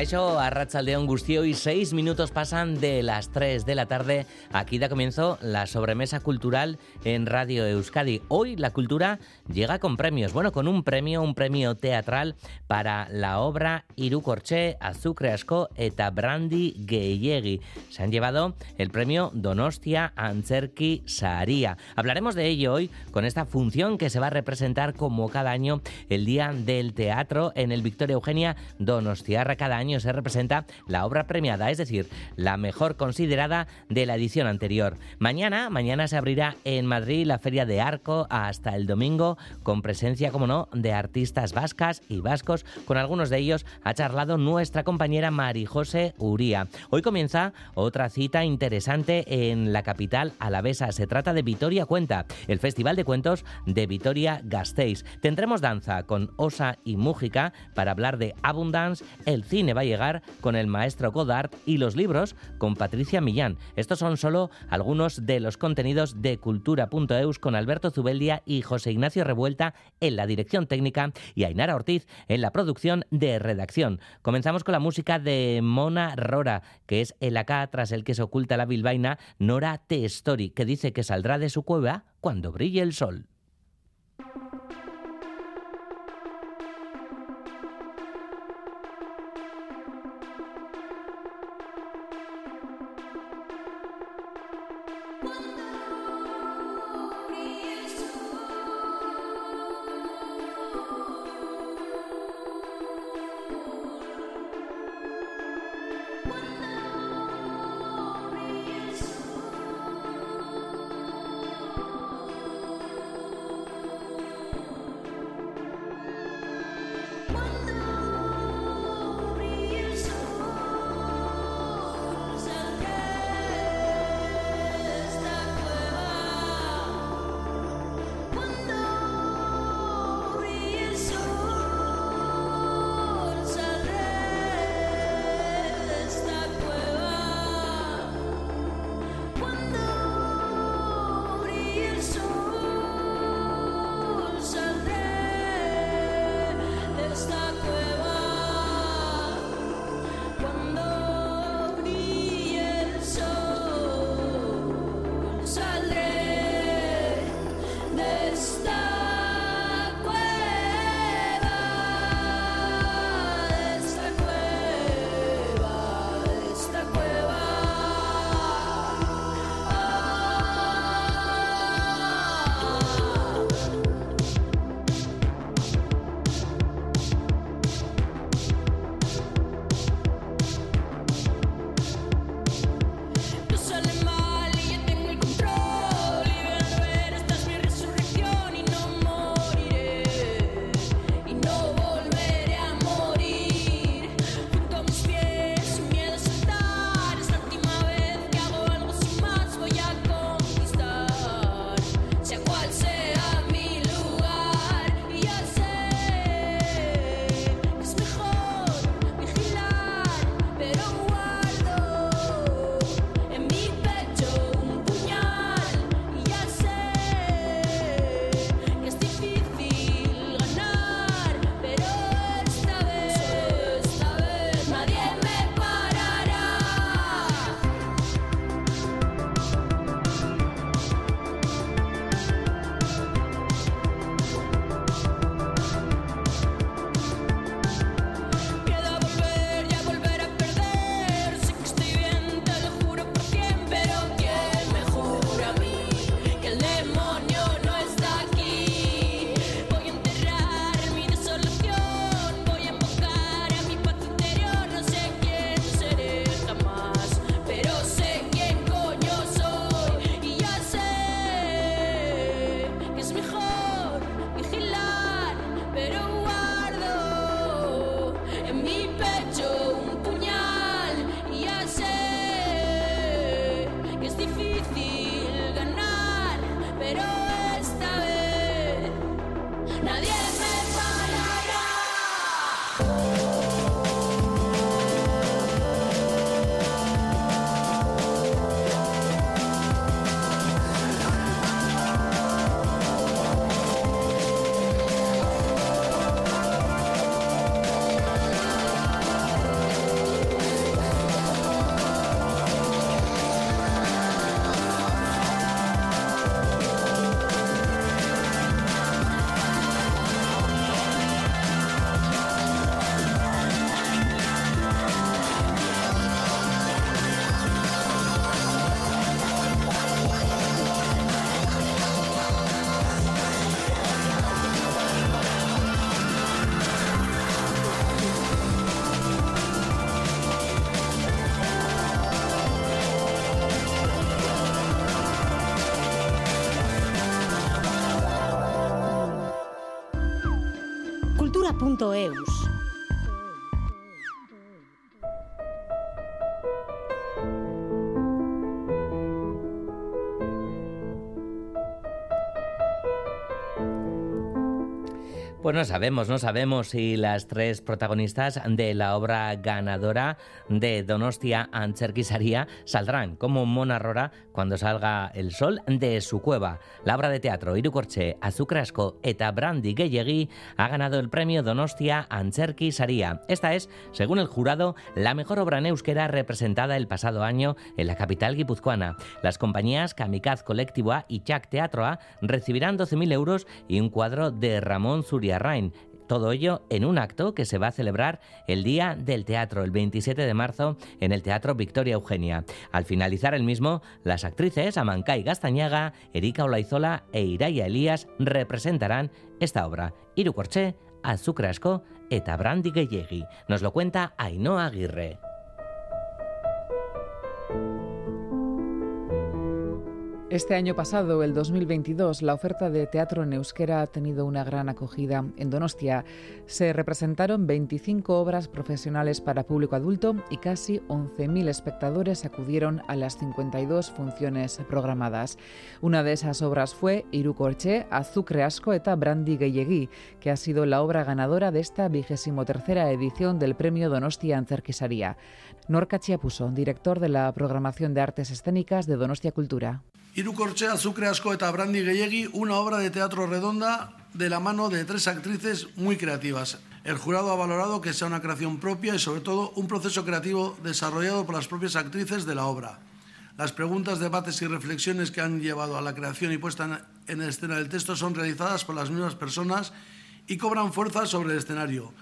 Pacaixo, Arrachaldeón Gustio y seis minutos pasan de las 3 de la tarde. Aquí da comienzo la sobremesa cultural en Radio Euskadi. Hoy la cultura llega con premios. Bueno, con un premio, un premio teatral para la obra Irukorche, Azukre Asko eta Brandi Geyegi. Se han llevado el premio Donostia Antzerki Saria. Hablaremos de ello hoy con esta función que se va a representar como cada año el Día del Teatro en el Victoria Eugenia Donostiarra. Cada año se representa la obra premiada, es decir, la mejor considerada de la edición anterior. Mañana, mañana se abrirá en Madrid la Feria de Arco hasta el domingo con presencia, como no, de artistas vascas y vascos. Con algunos de ellos ha charlado nuestra compañera Marijose Uría. Hoy comienza otra cita interesante en la capital alavesa. Se trata de Vitoria Cuenta, el Festival de Cuentos de Vitoria Gasteiz. Tendremos danza con Osa y Mújica para hablar de Abundance, el cine va a llegar con el maestro Godard y los libros con Patricia Millán. Estos son solo algunos de los contenidos de cultura.eus con Alberto Zubeldia y José Ignacio Revuelta en la dirección técnica y Ainara Ortiz en la producción de redacción. Comenzamos con la música de Mona Rora, que es el acá tras el que se oculta la bilbaina Nora T. Story, que dice que saldrá de su cueva cuando brille el sol. eu Pues no sabemos, no sabemos si las tres protagonistas de la obra ganadora de Donostia Antzerkisaria saldrán como Mona Rora cuando salga el sol de su cueva. La obra de teatro Irukorche, Azucrasco eta Brandi Geyegui ha ganado el premio Donostia Antzerkisaria. Esta es, según el jurado, la mejor obra en euskera representada el pasado año en la capital guipuzcoana. Las compañías Kamikaz Colectivoa y Chac Teatroa recibirán 12.000 euros y un cuadro de Ramón Zuria Todo ello en un acto que se va a celebrar el Día del Teatro, el 27 de marzo, en el Teatro Victoria Eugenia. Al finalizar el mismo, las actrices Amancay Gastañaga, Erika Olaizola e Iraya Elías representarán esta obra. Iru Corché, Azucrasco eta Brandi Nos lo cuenta Ainhoa Aguirre. Este año pasado, el 2022, la oferta de teatro en euskera ha tenido una gran acogida. En Donostia se representaron 25 obras profesionales para público adulto y casi 11.000 espectadores acudieron a las 52 funciones programadas. Una de esas obras fue Irukorche, Azukre Asko eta Brandi Gehiegi, que ha sido la obra ganadora de esta vigésimo tercera edición del premio Donostia Antzerkisaria. Norca Chiapuso, director de la programación de artes escénicas de Donostia Cultura. Irukorche, Azukre Asko eta Brandi Geyegi, una obra de teatro redonda de la mano de tres actrices muy creativas. El jurado ha valorado que sea una creación propia y sobre todo un proceso creativo desarrollado por las propias actrices de la obra. Las preguntas, debates y reflexiones que han llevado a la creación y puesta en escena del texto son realizadas por las mismas personas y cobran fuerza sobre el escenario.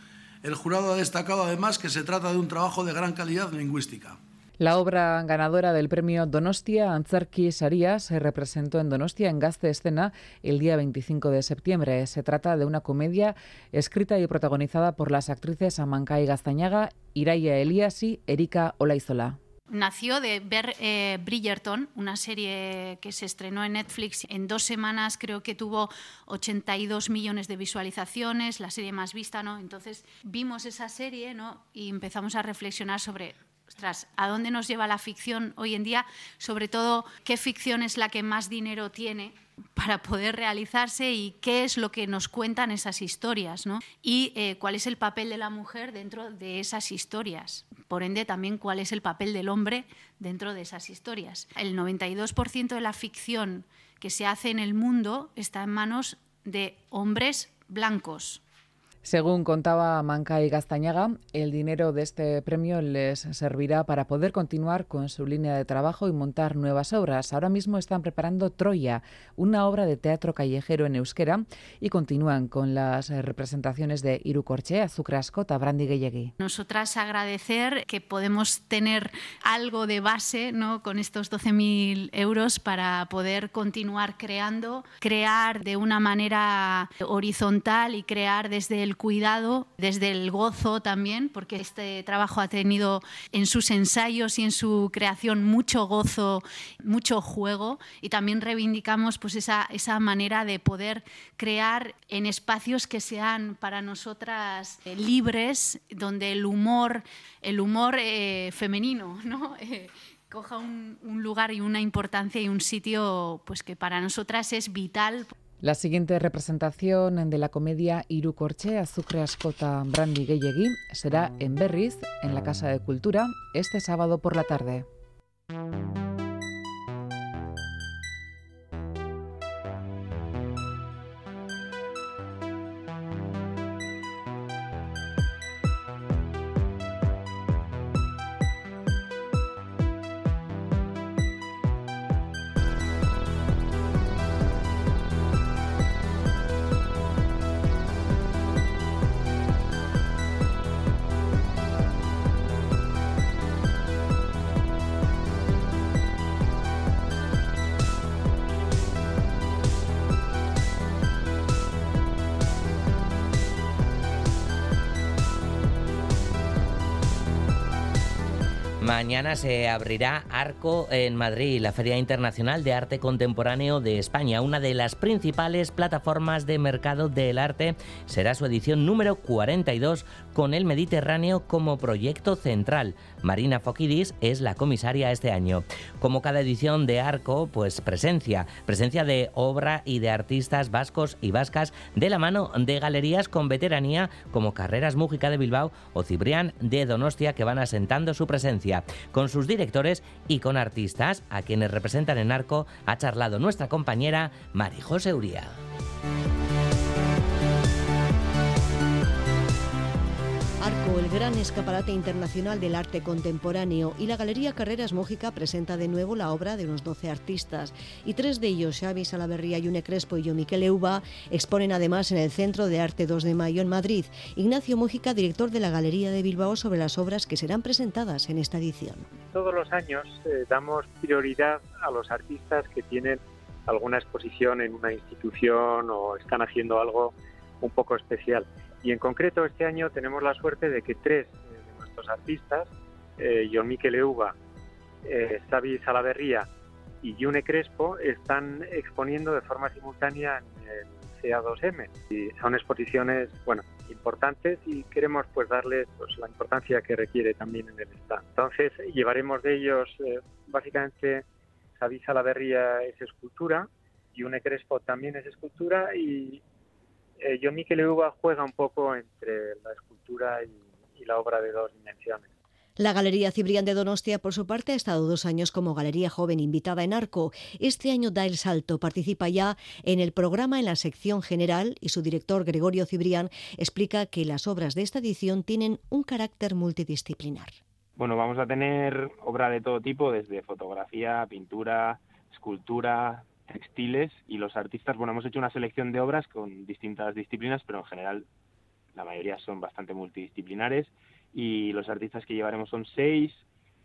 El jurado ha destacado además que se trata de un trabajo de gran calidad lingüística. La obra ganadora del premio Donostia Antzarki Saria se representó en Donostia en Gaste Escena el día 25 de septiembre. Se trata de una comedia escrita y protagonizada por las actrices Amancay Gaztañaga, Iraya Elías y Erika Olaizola. Nació de ver eh, Bridgerton, una serie que se estrenó en Netflix en dos semanas, creo que tuvo 82 millones de visualizaciones, la serie más vista, ¿no? Entonces vimos esa serie, ¿no? Y empezamos a reflexionar sobre ¿a dónde nos lleva la ficción hoy en día? Sobre todo, ¿qué ficción es la que más dinero tiene para poder realizarse y qué es lo que nos cuentan esas historias, ¿no? Y eh, cuál es el papel de la mujer dentro de esas historias. Por ende, también cuál es el papel del hombre dentro de esas historias. El 92% de la ficción que se hace en el mundo está en manos de hombres blancos, según contaba Manca y Gastañaga, el dinero de este premio les servirá para poder continuar con su línea de trabajo y montar nuevas obras. Ahora mismo están preparando Troya, una obra de teatro callejero en euskera, y continúan con las representaciones de Irukorche, Azucrasco, Brandi Geyegui. Nosotras agradecer que podemos tener algo de base ¿no? con estos 12.000 euros para poder continuar creando, crear de una manera horizontal y crear desde el cuidado, desde el gozo también, porque este trabajo ha tenido en sus ensayos y en su creación mucho gozo, mucho juego y también reivindicamos pues esa, esa manera de poder crear en espacios que sean para nosotras eh, libres, donde el humor, el humor eh, femenino, ¿no? Eh, coja un, un, lugar y una importancia y un sitio pues que para nosotras es vital. La siguiente representación de la comedia Irukorche, Azukre Ascota, Brandi Geyegui será en Berriz, en la Casa de Cultura, este sábado por la tarde. Mañana se abrirá Arco en Madrid, la Feria Internacional de Arte Contemporáneo de España, una de las principales plataformas de mercado del arte. Será su edición número 42 con el Mediterráneo como proyecto central. Marina Fokidis es la comisaria este año. Como cada edición de Arco, pues presencia, presencia de obra y de artistas vascos y vascas de la mano de galerías con veteranía como Carreras Mújica de Bilbao o Cibrián de Donostia que van asentando su presencia. Con sus directores y con artistas a quienes representan en Arco ha charlado nuestra compañera Marijose Uría. El gran escaparate internacional del arte contemporáneo, y la Galería Carreras Mójica presenta de nuevo la obra de unos 12 artistas. Y tres de ellos, Xavi Salaverría, Yune Crespo y yo Miquel Euba, exponen además en el Centro de Arte 2 de Mayo en Madrid. Ignacio Mójica, director de la Galería de Bilbao, sobre las obras que serán presentadas en esta edición. Todos los años eh, damos prioridad a los artistas que tienen alguna exposición en una institución o están haciendo algo un poco especial. Y en concreto este año tenemos la suerte de que tres eh, de nuestros artistas, eh, John Miquel Euba, eh, Xavi Salaverría y Yune Crespo, están exponiendo de forma simultánea en el CA2M. Y son exposiciones, bueno, importantes y queremos pues darles pues, la importancia que requiere también en el stand. Entonces llevaremos de ellos eh, básicamente Xavi Salaverría es escultura, Yune Crespo también es escultura y eh, yo Miquel Uva juega un poco entre la escultura y, y la obra de dos dimensiones. La Galería Cibrián de Donostia, por su parte, ha estado dos años como galería joven invitada en Arco. Este año da el salto, participa ya en el programa en la sección general y su director, Gregorio Cibrián, explica que las obras de esta edición tienen un carácter multidisciplinar. Bueno, vamos a tener obra de todo tipo, desde fotografía, pintura, escultura, textiles y los artistas, bueno, hemos hecho una selección de obras con distintas disciplinas, pero en general la mayoría son bastante multidisciplinares y los artistas que llevaremos son seis,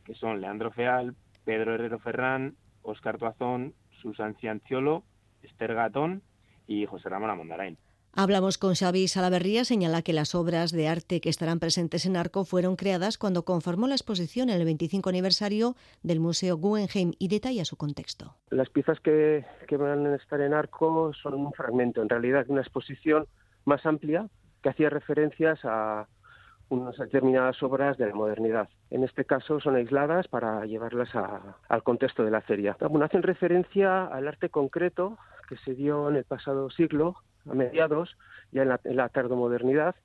que son Leandro Feal, Pedro Herrero Ferrán, Oscar Tuazón, Susan Cianciolo, Esther Gatón y José Ramón Amondarain. Hablamos con Xavi Salaverría, señala que las obras de arte que estarán presentes en Arco fueron creadas cuando conformó la exposición en el 25 aniversario del Museo Guggenheim y detalla su contexto. Las piezas que, van a estar en Arco son un fragmento, en realidad, de una exposición más amplia que hacía referencias a unas determinadas obras de la modernidad. En este caso son aisladas para llevarlas a, al contexto de la feria. Bueno, hacen referencia al arte concreto que se dio en el pasado siglo a mediados, ya en la, en la tardomodernidad,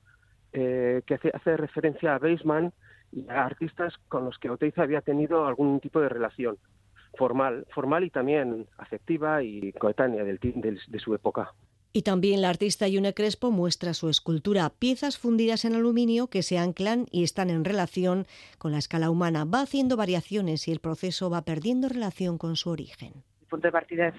eh, que hace, hace, referencia a Weismann y a artistas con los que Oteiza había tenido algún tipo de relación formal, formal y también afectiva y coetánea del, de, de su época. Y también la artista Yune Crespo muestra su escultura, piezas fundidas en aluminio que se anclan y están en relación con la escala humana. Va haciendo variaciones y el proceso va perdiendo relación con su origen. El punto de partida es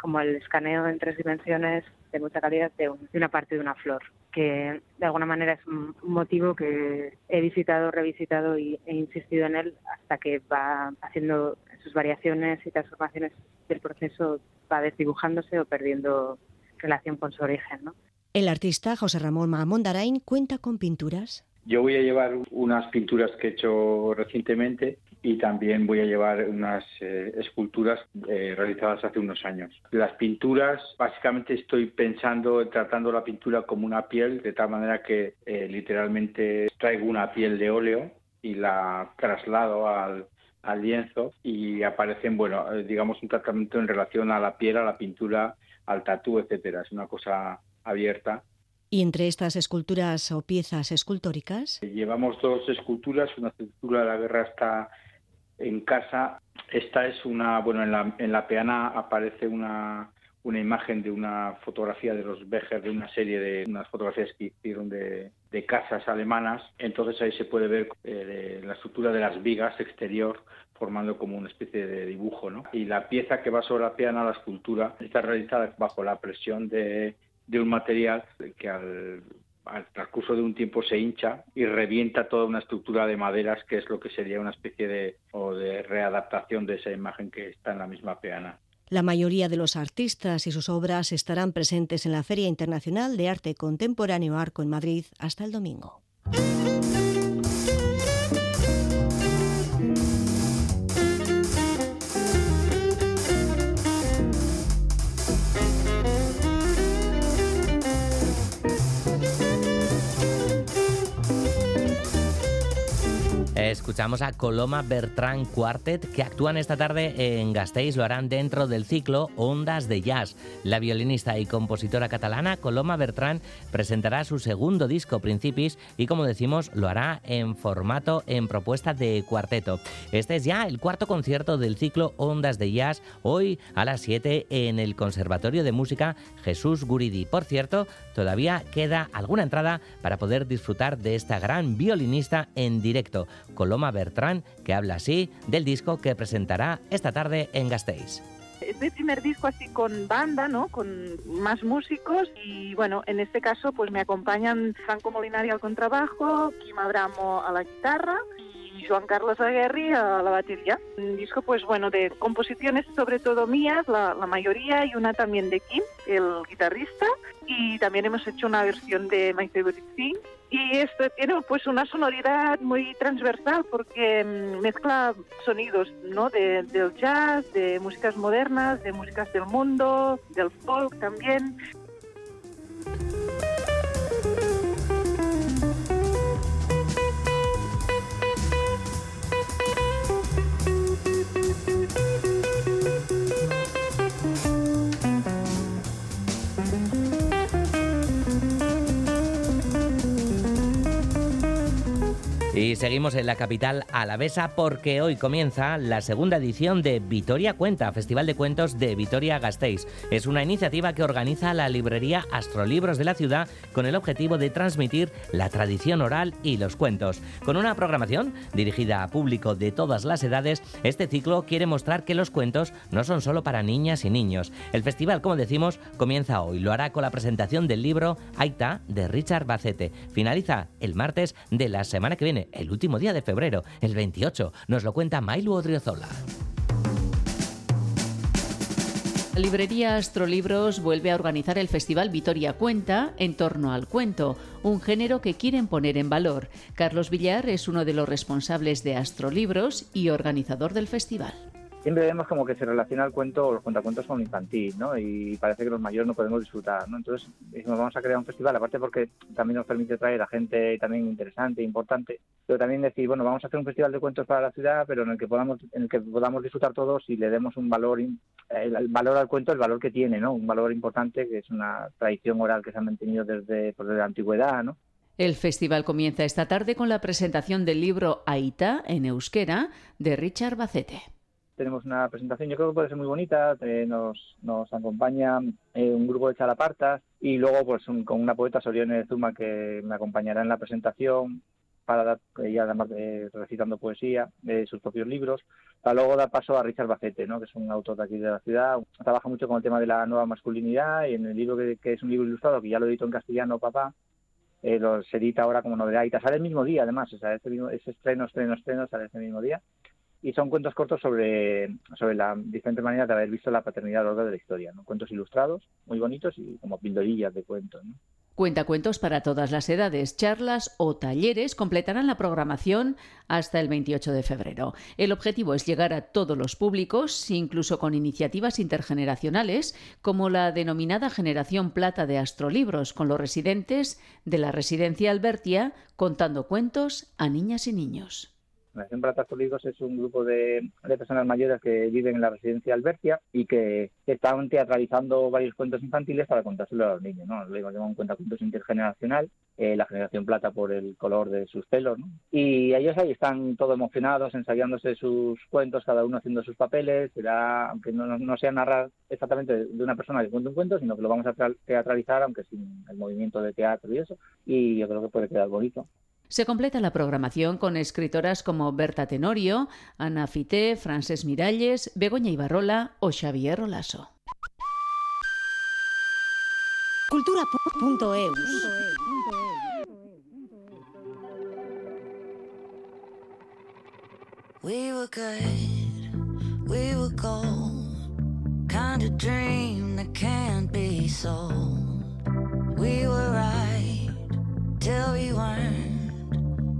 como el escaneo en tres dimensiones de mucha calidad de, un, de, una parte de una flor, que de alguna manera es un motivo que he visitado, revisitado y he insistido en él hasta que va haciendo sus variaciones y transformaciones del proceso, va desdibujándose o perdiendo relación con su origen. ¿no? El artista José Ramón Mamondarain cuenta con pinturas. Yo voy a llevar unas pinturas que he hecho recientemente y también voy a llevar unas eh, esculturas eh, realizadas hace unos años. Las pinturas, básicamente estoy pensando, tratando la pintura como una piel, de tal manera que eh, literalmente traigo una piel de óleo y la traslado al, al lienzo y aparecen, bueno, digamos un tratamiento en relación a la piel, a la pintura, al tatú, etcétera. Es una cosa abierta ¿Y entre estas esculturas o piezas escultóricas? Llevamos dos esculturas. Una escultura de la guerra está en casa. Esta es una, bueno, en la, peana aparece una, una imagen de una fotografía de los Becher, de una serie de unas fotografías que hicieron de, de casas alemanas. Entonces ahí se puede ver eh, la estructura de las vigas exterior formando como una especie de dibujo. ¿no? Y la pieza que va sobre la peana, la escultura, está realizada bajo la presión de, de un material que al al transcurso de un tiempo se hincha y revienta toda una estructura de maderas que es lo que sería una especie de, o de readaptación de esa imagen que está en la misma peana. La mayoría de los artistas y sus obras estarán presentes en la Feria Internacional de Arte Contemporáneo Arco en Madrid hasta el domingo. Escuchamos a Coloma Bertrand Quartet que actúan esta tarde en Gasteiz. Lo harán dentro del ciclo Ondas de Jazz. La violinista y compositora catalana Coloma Bertrand presentará su segundo disco Principis y como decimos lo hará en formato en propuesta de cuarteto. Este es ya el cuarto concierto del ciclo Ondas de Jazz hoy a las 7 en el Conservatorio de Música Jesús Guridi. Por cierto, todavía queda alguna entrada para poder disfrutar de esta gran violinista en directo. Coloma Bertrán, que habla así del disco que presentará esta tarde en Gasteiz. Es mi primer disco así con banda, ¿no? Con más músicos y bueno, en este caso pues me acompañan Franco Molinari al contrabajo, Kim Abramo a la guitarra y Juan Carlos Aguerri a la batería. Un disco pues bueno de composiciones sobre todo mías, la, la mayoría y una también de Kim, el guitarrista y también hemos hecho una versión de My Favorite Thing y esto tiene pues una sonoridad muy transversal porque mm, mezcla sonidos ¿no? de, del jazz, de músicas modernas, de músicas del mundo, del folk también. Y seguimos en la capital alavesa porque hoy comienza la segunda edición de Vitoria Cuenta, Festival de Cuentos de Vitoria Gasteiz. Es una iniciativa que organiza la librería Astrolibros de la ciudad con el objetivo de transmitir la tradición oral y los cuentos. Con una programación dirigida a público de todas las edades, este ciclo quiere mostrar que los cuentos no son solo para niñas y niños. El festival, como decimos, comienza hoy. Lo hará con la presentación del libro Aita de Richard Bacete. Finaliza el martes de la semana que viene el último día de febrero, el 28. Nos lo cuenta Mailu Odriozola. La librería Astrolibros vuelve a organizar el Festival Vitoria Cuenta en torno al cuento, un género que quieren poner en valor. Carlos Villar es uno de los responsables de Astrolibros y organizador del festival siempre vemos como que se relaciona el cuento los cuentacuentos con infantil, ¿no? Y parece que los mayores no podemos disfrutar, ¿no? Entonces, vamos a crear un festival, aparte porque también nos permite traer a gente también interesante, importante, pero también decir, bueno, vamos a hacer un festival de cuentos para la ciudad, pero en el que podamos, en el que podamos disfrutar todos y le demos un valor, el, valor al cuento, el valor que tiene, ¿no? Un valor importante que es una tradición oral que se ha mantenido desde, pues, desde la antigüedad, ¿no? El festival comienza esta tarde con la presentación del libro Aita en euskera de Richard Bacete tenemos una presentación, yo creo que puede ser muy bonita, eh, nos, nos acompaña eh, un grupo de chalapartas y luego pues con una poeta Sorione Zuma que me acompañará en la presentación para dar, ella además de, recitando poesía de sus propios libros, para luego dar paso a Richard Bacete, ¿no? que es un autor de aquí de la ciudad, trabaja mucho con el tema de la nueva masculinidad y en el libro que, es un libro ilustrado, que ya lo edito en castellano, papá, eh, lo se edita ahora como novedad y sale el mismo día además, o sea, ese, mismo, ese estreno, estreno, estreno sale ese mismo día y son cuentos cortos sobre, sobre la diferente manera de haber visto la paternidad a lo largo de la historia, ¿no? Cuentos ilustrados, muy bonitos y como pildorillas de cuentos, ¿no? Cuenta cuentos para todas las edades, charlas o talleres completarán la programación hasta el 28 de febrero. El objetivo es llegar a todos los públicos, incluso con iniciativas intergeneracionales, como la denominada Generación Plata de Astrolibros, con los residentes de la Residencia Albertia contando cuentos a niñas y niños. Nación Plata Libros es un grupo de, personas mayores que viven en la residencia Albertia y que están teatralizando varios cuentos infantiles para contárselo a los niños. ¿no? Le llamamos un cuentacuentos intergeneracional, eh, la generación plata por el color de sus pelos. ¿no? Y ellos ahí están todos emocionados, ensayándose sus cuentos, cada uno haciendo sus papeles. Será, aunque no, no sea narrar exactamente de una persona que cuenta un cuento, sino que lo vamos a teatralizar, aunque sin el movimiento de teatro y eso. Y yo creo que puede quedar bonito. Se completa la programación con escritoras como Berta Tenorio, Ana Fité, Frances Miralles, Begoña Ibarrola o Xavier Rolaso. Cultura.eus We were good, we were gold, kind of dream that can't be sold. We were right till we weren't.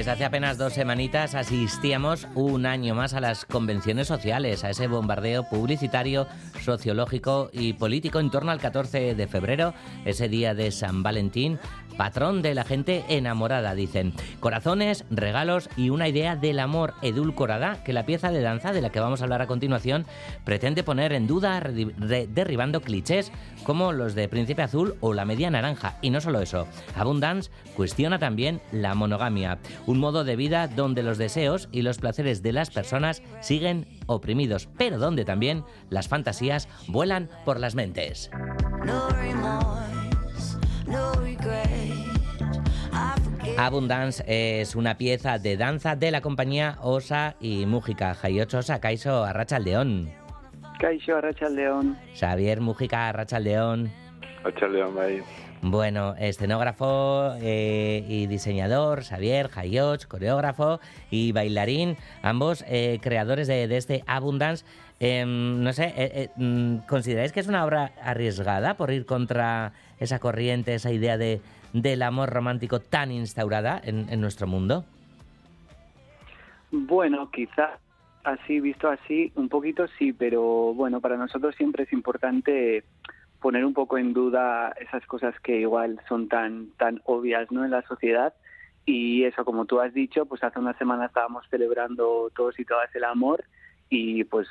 Pues hace apenas dos semanitas asistíamos un año más a las convenciones sociales, a ese bombardeo publicitario, sociológico y político en torno al 14 de febrero, ese día de San Valentín, patrón de la gente enamorada, dicen. Corazones, regalos y una idea del amor edulcorada que la pieza de danza de la que vamos a hablar a continuación pretende poner en duda, derribando clichés como los de Príncipe Azul o la Media Naranja. Y no solo eso, Abundance cuestiona también la monogamia, un modo de vida donde los deseos y los placeres de las personas siguen oprimidos, pero donde también las fantasías vuelan por las mentes. Abundance es una pieza de danza de la compañía Osa y Mújica. Jaiocho Osa, Kaiso Arrachaldeón. Kaiso Arrachaldeón. Xavier Mújica Arrachaldeón. Arrachaldeón, ahí. Bueno, escenógrafo eh, y diseñador, Xavier Jayoch, coreógrafo y bailarín, ambos eh, creadores de, este Abundance. Em, no sé, eh, mm, ¿consideráis que es una obra arriesgada por ir contra esa corriente, esa idea de, del amor romántico tan instaurada en, nuestro mundo? Bueno, quizá así, visto así, un poquito sí, pero bueno, para nosotros siempre es importante poner un poco en duda esas cosas que igual son tan, tan obvias ¿no? en la sociedad. Y eso, como tú has dicho, pues hace una semana estábamos celebrando todos y todas el amor y pues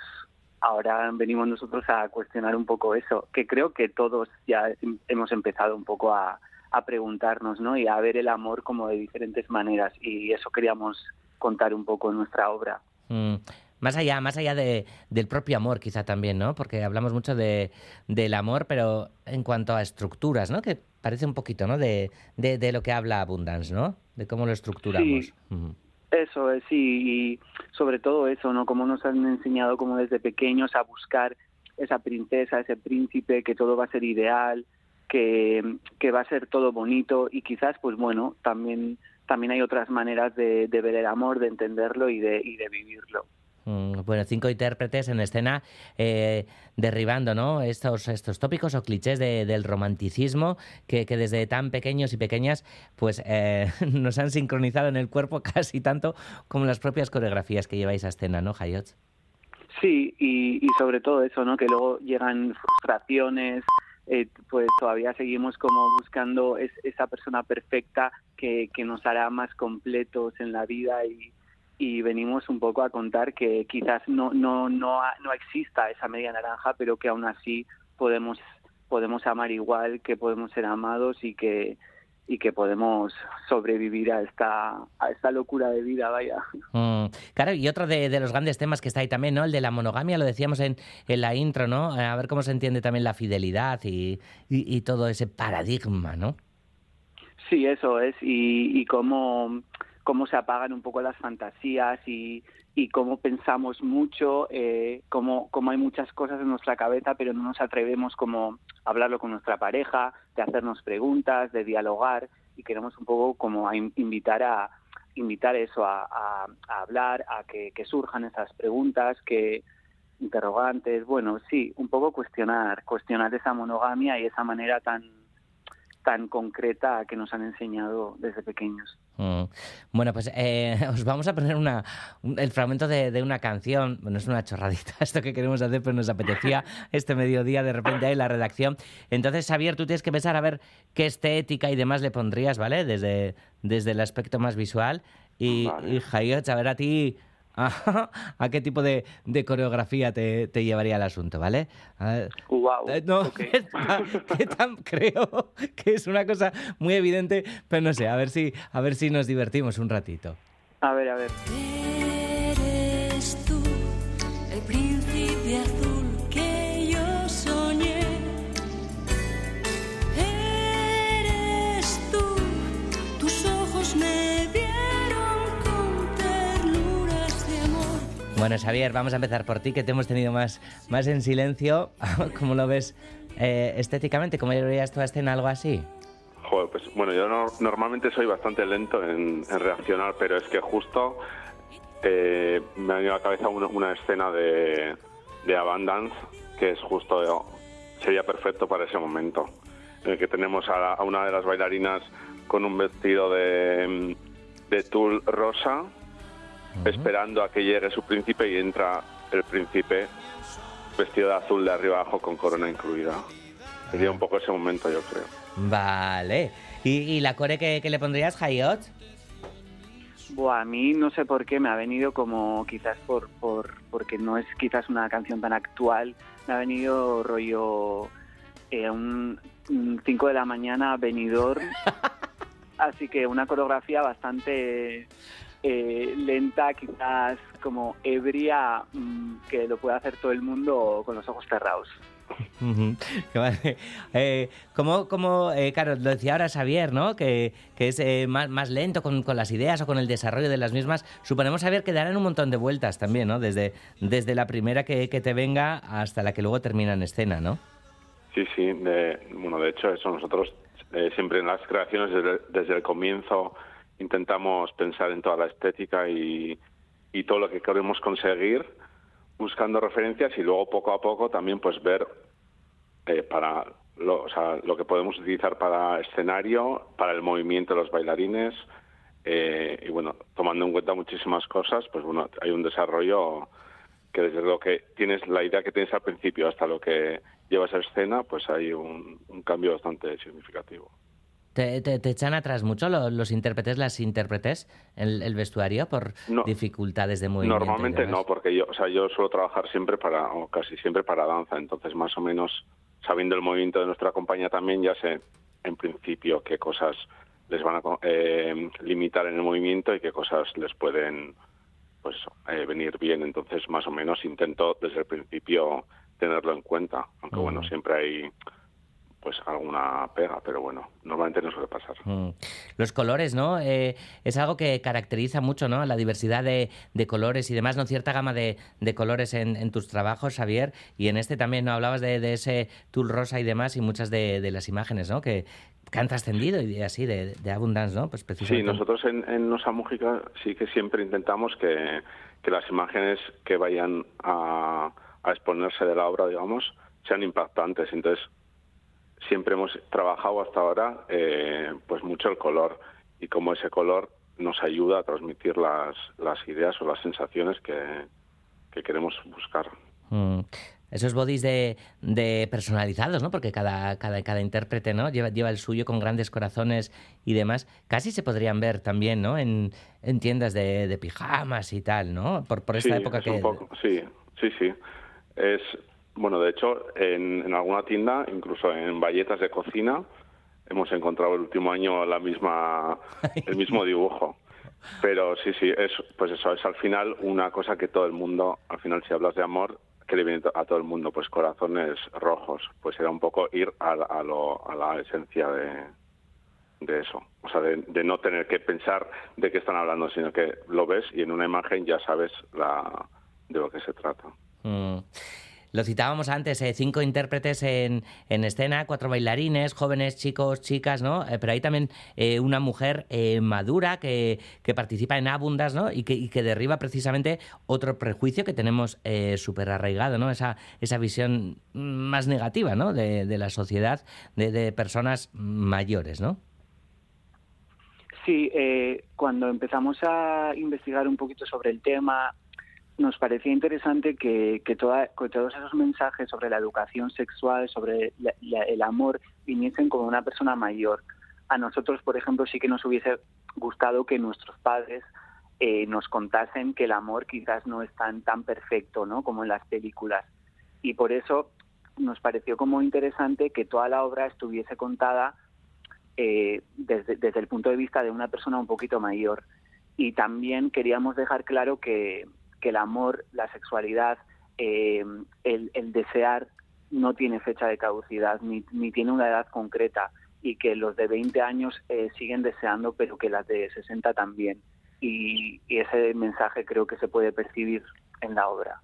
ahora venimos nosotros a cuestionar un poco eso, que creo que todos ya hemos empezado un poco a, a preguntarnos, ¿no? Y a ver el amor como de diferentes maneras. Y eso queríamos contar un poco en nuestra obra. Mm. Más allá, más allá de, del propio amor, quizá también, ¿no? Porque hablamos mucho de, del amor, pero en cuanto a estructuras, ¿no? Que parece un poquito, ¿no? De, de, lo que habla Abundance, ¿no? De cómo lo estructuramos. Eso es, sí, y sobre todo eso, ¿no? Como nos han enseñado como desde pequeños a buscar esa princesa, ese príncipe, que todo va a ser ideal, que, que va a ser todo bonito y quizás, pues bueno, también, también hay otras maneras de, ver el amor, de entenderlo y de, y de vivirlo. Mm, bueno, cinco intérpretes en escena eh, derribando ¿no? estos, estos tópicos o clichés del romanticismo que, que, desde tan pequeños y pequeñas pues eh, nos han sincronizado en el cuerpo casi tanto como las propias coreografías que lleváis a escena, ¿no, Hayot? Sí, y, y sobre todo eso, ¿no? que luego llegan frustraciones, eh, pues todavía seguimos como buscando esa persona perfecta que, que, nos hará más completos en la vida y, y venimos un poco a contar que quizás no, no, no, no exista esa media naranja, pero que aún así podemos, podemos amar igual, que podemos ser amados y que, y que podemos sobrevivir a esta, a esta locura de vida, vaya. Mm, claro, y otro de, los grandes temas que está ahí también, ¿no? El de la monogamia, lo decíamos en, en la intro, ¿no? A ver cómo se entiende también la fidelidad y, y, todo ese paradigma, ¿no? Sí, eso es, y, y cómo, cómo se apagan un poco las fantasías y, y cómo pensamos mucho, eh, cómo, cómo hay muchas cosas en nuestra cabeza, pero no nos atrevemos como a hablarlo con nuestra pareja, de hacernos preguntas, de dialogar y queremos un poco como a invitar a invitar eso a, hablar, a que, que, surjan esas preguntas, que interrogantes, bueno, sí, un poco cuestionar, cuestionar esa monogamia y esa manera tan tan concreta que nos han enseñado desde pequeños. Mm. Bueno, pues eh, os vamos a poner una, el fragmento de, una canción. Bueno, es una chorradita esto que queremos hacer, pero nos apetecía este mediodía de repente ahí la redacción. Entonces, Xavier, tú tienes que pensar a ver qué estética y demás le pondrías, ¿vale? Desde, desde el aspecto más visual. Y, y a ver a ti a, qué tipo de, coreografía te, llevaría el asunto, ¿vale? wow. Eh, no, creo que es una cosa muy evidente, pero no sé, a ver si, a ver si nos divertimos un ratito. A ver, a ver. Eres tú, el príncipe Bueno, Xavier, vamos a empezar por ti, que te hemos tenido más, más en silencio. ¿Cómo lo ves eh, estéticamente? ¿Cómo llevarías tu escena algo así? Joder, pues bueno, yo normalmente soy bastante lento en, reaccionar, pero es que justo eh, me ha venido a la cabeza una, escena de, de, Abundance que es justo, sería perfecto para ese momento, en el que tenemos a, a una de las bailarinas con un vestido de de tul rosa, esperando a que llegue su príncipe y entra el príncipe vestido de azul de arriba abajo con corona incluida. Sería un poco ese momento, yo creo. Vale. ¿Y, la core que, le pondrías, Hayot? Buah, a mí no sé por qué me ha venido como quizás por, por porque no es quizás una canción tan actual, me ha venido rollo eh, un 5 de la mañana venidor, así que una coreografía bastante eh, lenta, quizás como ebria, mm, que lo puede hacer todo el mundo con los ojos cerrados. eh, como, como eh, claro, lo decía ahora Xavier, ¿no? Que, que es eh, más, más, lento con, con, las ideas o con el desarrollo de las mismas. Suponemos, Xavier, que darán un montón de vueltas también, ¿no? Desde, desde la primera que, que te venga hasta la que luego termina en escena, ¿no? Sí, sí. De, bueno, de hecho, eso nosotros eh, siempre en las creaciones, desde, desde, el comienzo, intentamos pensar en toda la estética y, y todo lo que queremos conseguir buscando referencias y luego poco a poco también pues ver eh, para lo, o sea, lo que podemos utilizar para escenario, para el movimiento de los bailarines eh, y bueno, tomando en cuenta muchísimas cosas, pues bueno, hay un desarrollo que desde lo que tienes la idea que tienes al principio hasta lo que llevas a escena, pues hay un cambio bastante significativo. ¿Te, echan atrás mucho los, intérpretes, las intérpretes, el, el vestuario por dificultades de movimiento? Normalmente no, porque yo, o sea, yo suelo trabajar siempre para, o casi siempre para danza, entonces más o menos sabiendo el movimiento de nuestra compañía también ya sé en principio qué cosas les van a eh, limitar en el movimiento y qué cosas les pueden pues eh, venir bien, entonces más o menos intento desde el principio tenerlo en cuenta, aunque bueno, siempre hay pues alguna pega, pero bueno, normalmente no suele pasar. Mm. Los colores, ¿no? Eh, es algo que caracteriza mucho, ¿no? La diversidad de, colores y demás, ¿no? Cierta gama de, colores en, tus trabajos, Javier, y en este también, ¿no? Hablabas de, ese tul rosa y demás y muchas de, las imágenes, ¿no? Que, han trascendido y así, de, Abundance, ¿no? Pues Sí, nosotros en, en Nosa Música sí que siempre intentamos que, las imágenes que vayan a, a exponerse de la obra, digamos, sean impactantes. Entonces, siempre hemos trabajado hasta ahora eh, pues mucho el color y cómo ese color nos ayuda a transmitir las, las ideas o las sensaciones que, queremos buscar. Mm. Esos bodies de, de, personalizados, ¿no? Porque cada, cada, cada intérprete, ¿no? Lleva, lleva el suyo con grandes corazones y demás. Casi se podrían ver también, ¿no? En, en tiendas de, de, pijamas y tal, ¿no? Por, por esta época que... sí, sí, sí. Es, bueno, de hecho, en, alguna tienda, incluso en valletas de cocina, hemos encontrado el último año la misma, el mismo dibujo. Pero sí, sí, es, pues eso es al final una cosa que todo el mundo, al final si hablas de amor, que le viene a todo el mundo, pues corazones rojos, pues era un poco ir a, a, lo, a la esencia de, de eso, o sea, de, no tener que pensar de qué están hablando, sino que lo ves y en una imagen ya sabes la, de lo que se trata. Mm. Lo citábamos antes, eh, cinco intérpretes en, en, escena, cuatro bailarines, jóvenes, chicos, chicas, ¿no? Eh, pero hay también eh, una mujer madura que, que, participa en Abundas, ¿no? Y que, y que, derriba precisamente otro prejuicio que tenemos súper arraigado, ¿no? Esa, esa visión más negativa, ¿no? De, de la sociedad, de, de, personas mayores, ¿no? Sí, cuando empezamos a investigar un poquito sobre el tema, nos parecía interesante que, que, todos esos mensajes sobre la educación sexual, sobre el amor, viniesen como una persona mayor. A nosotros, por ejemplo, sí que nos hubiese gustado que nuestros padres eh, nos contasen que el amor quizás no es tan, tan perfecto ¿no? como en las películas. Y por eso nos pareció como interesante que toda la obra estuviese contada eh, desde, desde el punto de vista de una persona un poquito mayor. Y también queríamos dejar claro que, que el amor, la sexualidad, eh, el, desear no tiene fecha de caducidad ni, tiene una edad concreta y que los de 20 años eh, siguen deseando, pero que las de 60 también. Y, ese mensaje creo que se puede percibir en la obra.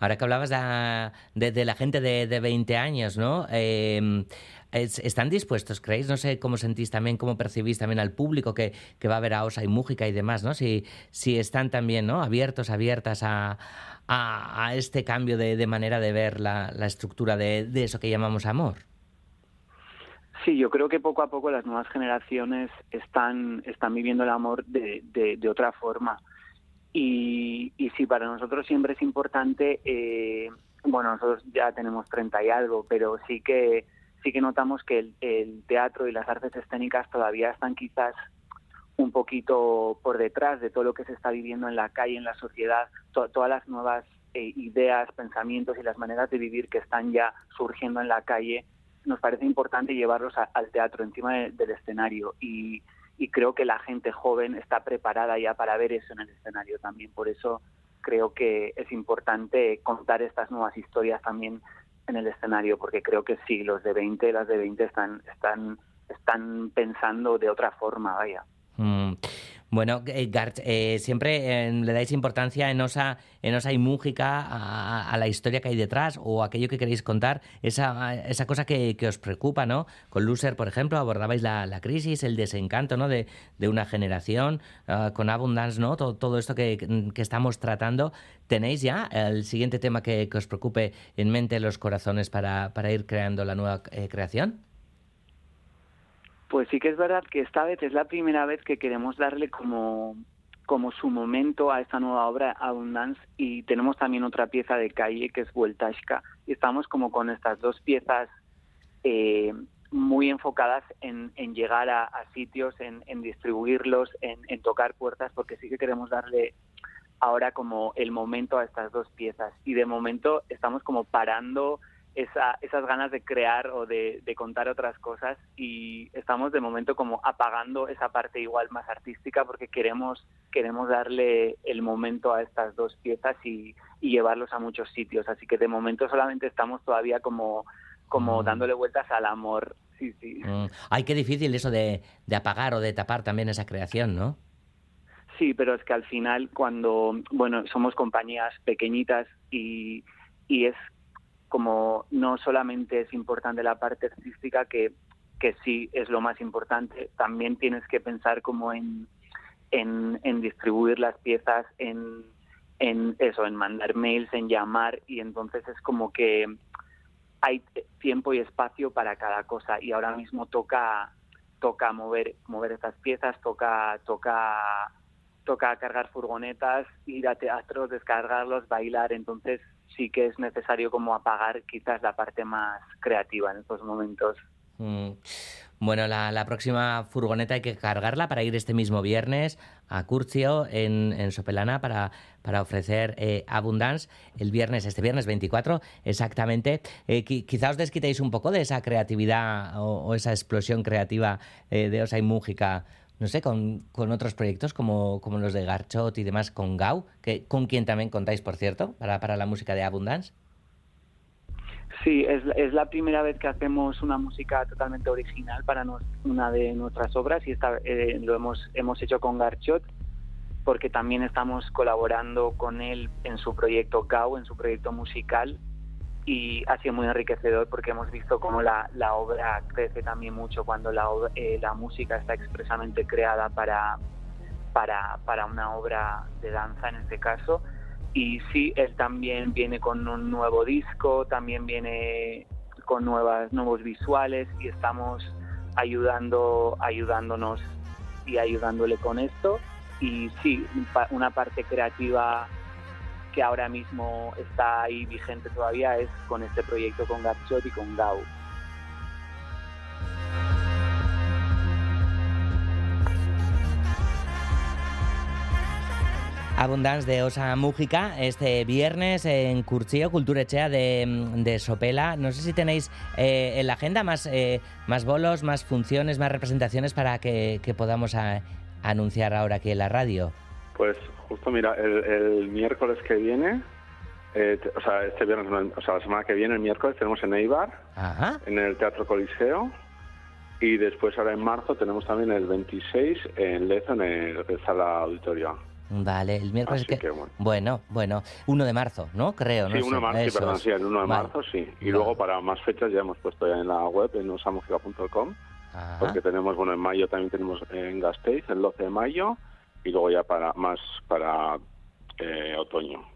Ahora que hablabas de, la gente de, de 20 años, ¿no? Eh, ¿Están dispuestos, creéis? No sé cómo sentís también, cómo percibís también al público que, que va a ver a Osa y Mújica y demás, ¿no? Si, si están también ¿no? abiertos, abiertas a, a, este cambio de, de, manera de ver la, la estructura de, de, eso que llamamos amor. Sí, yo creo que poco a poco las nuevas generaciones están, están viviendo el amor de, de, otra forma. Y, y sí, para nosotros siempre es importante, eh, bueno, nosotros ya tenemos 30 y algo, pero sí que sí que notamos que el, el, teatro y las artes escénicas todavía están quizás un poquito por detrás de todo lo que se está viviendo en la calle, en la sociedad, todas las nuevas eh, ideas, pensamientos y las maneras de vivir que están ya surgiendo en la calle, nos parece importante llevarlos al teatro encima del escenario y, creo que la gente joven está preparada ya para ver eso en el escenario también. Por eso creo que es importante contar estas nuevas historias también en el escenario, porque creo que sí, los de 20, las de 20 están, están, están pensando de otra forma, vaya. Mm. Bueno, eh, eh, siempre eh, le dais importancia en Osa, en Osa y Mújica a, la historia que hay detrás o aquello que queréis contar, esa, esa cosa que, os preocupa, ¿no? Con Loser, por ejemplo, abordabais la, crisis, el desencanto, ¿no? De, una generación, ah, con Abundance, ¿no? Todo, esto que, estamos tratando. ¿Tenéis ya el siguiente tema que, os preocupe en mente los corazones para, para ir creando la nueva creación? Pues sí que es verdad que esta vez es la primera vez que queremos darle como, como su momento a esta nueva obra, Abundance, y tenemos también otra pieza de calle que es Vueltashka, y estamos como con estas dos piezas eh, muy enfocadas en, llegar a, sitios, en, distribuirlos, en, en, tocar puertas, porque sí que queremos darle ahora como el momento a estas dos piezas. Y de momento estamos como parando esa, esas ganas de crear o de, contar otras cosas y estamos de momento como apagando esa parte igual más artística porque queremos, queremos darle el momento a estas dos piezas y, llevarlos a muchos sitios. Así que de momento solamente estamos todavía como, como mm. dándole vueltas al amor. Sí, sí. Mm. Ay, qué difícil eso de, de apagar o de tapar también esa creación, ¿no? Sí, pero es que al final cuando, bueno, somos compañías pequeñitas y, y es como no solamente es importante la parte artística, que, que sí es lo más importante, también tienes que pensar como en, en, distribuir las piezas, en, en eso, en mandar mails, en llamar, y entonces es como que hay tiempo y espacio para cada cosa y ahora mismo toca toca mover mover estas piezas toca toca toca cargar furgonetas ir a teatros descargarlos bailar entonces sí que es necesario como apagar quizás la parte más creativa en estos momentos. Mm. Bueno, la, próxima furgoneta hay que cargarla para ir este mismo viernes a Curcio en, Sopelana para, para ofrecer eh, Abundance el viernes, este viernes 24 exactamente. Eh, quizá os desquitéis un poco de esa creatividad o, esa explosión creativa eh, de Osa y Mújica no sé, con, con otros proyectos como, como, los de Garchot y demás, con Gau, que, con quien también contáis, por cierto, para, para la música de Abundance. Sí, es, es, la primera vez que hacemos una música totalmente original para una de nuestras obras y esta, eh, lo hemos, hemos hecho con Garchot porque también estamos colaborando con él en su proyecto Gau, en su proyecto musical y ha sido muy enriquecedor porque hemos visto cómo la, la obra crece también mucho cuando la, eh, la música está expresamente creada para, para, para una obra de danza en este caso. Y sí, él también viene con un nuevo disco, también viene con nuevas, nuevos visuales y estamos ayudando, ayudándonos y ayudándole con esto. Y sí, una parte creativa que ahora mismo está ahí vigente todavía es con este proyecto con Gatchot y con Gau. Abundance de Osa Mújica este viernes en Curchillo, Cultura Echea de, Sopela. No sé si tenéis eh, en la agenda más, eh, más bolos, más funciones, más representaciones para que, podamos anunciar ahora aquí en la radio. Pues justo, mira, el, miércoles que viene, eh, o sea, este viernes, o sea, la semana que viene, el miércoles, tenemos en Eibar, en el Teatro Coliseo, y después ahora en marzo tenemos también el 26 en Lezo, en el, Sala Auditoria. Vale, el miércoles que... bueno. bueno. 1 de marzo, ¿no? Creo, ¿no? Sí, 1 de marzo, sí, perdón, sí, el 1 de marzo, sí. Y luego para más fechas ya hemos puesto ya en la web, en usamusica.com, porque tenemos, bueno, en mayo también tenemos en Gasteiz, el 12 de mayo, y luego ya para más para eh, otoño.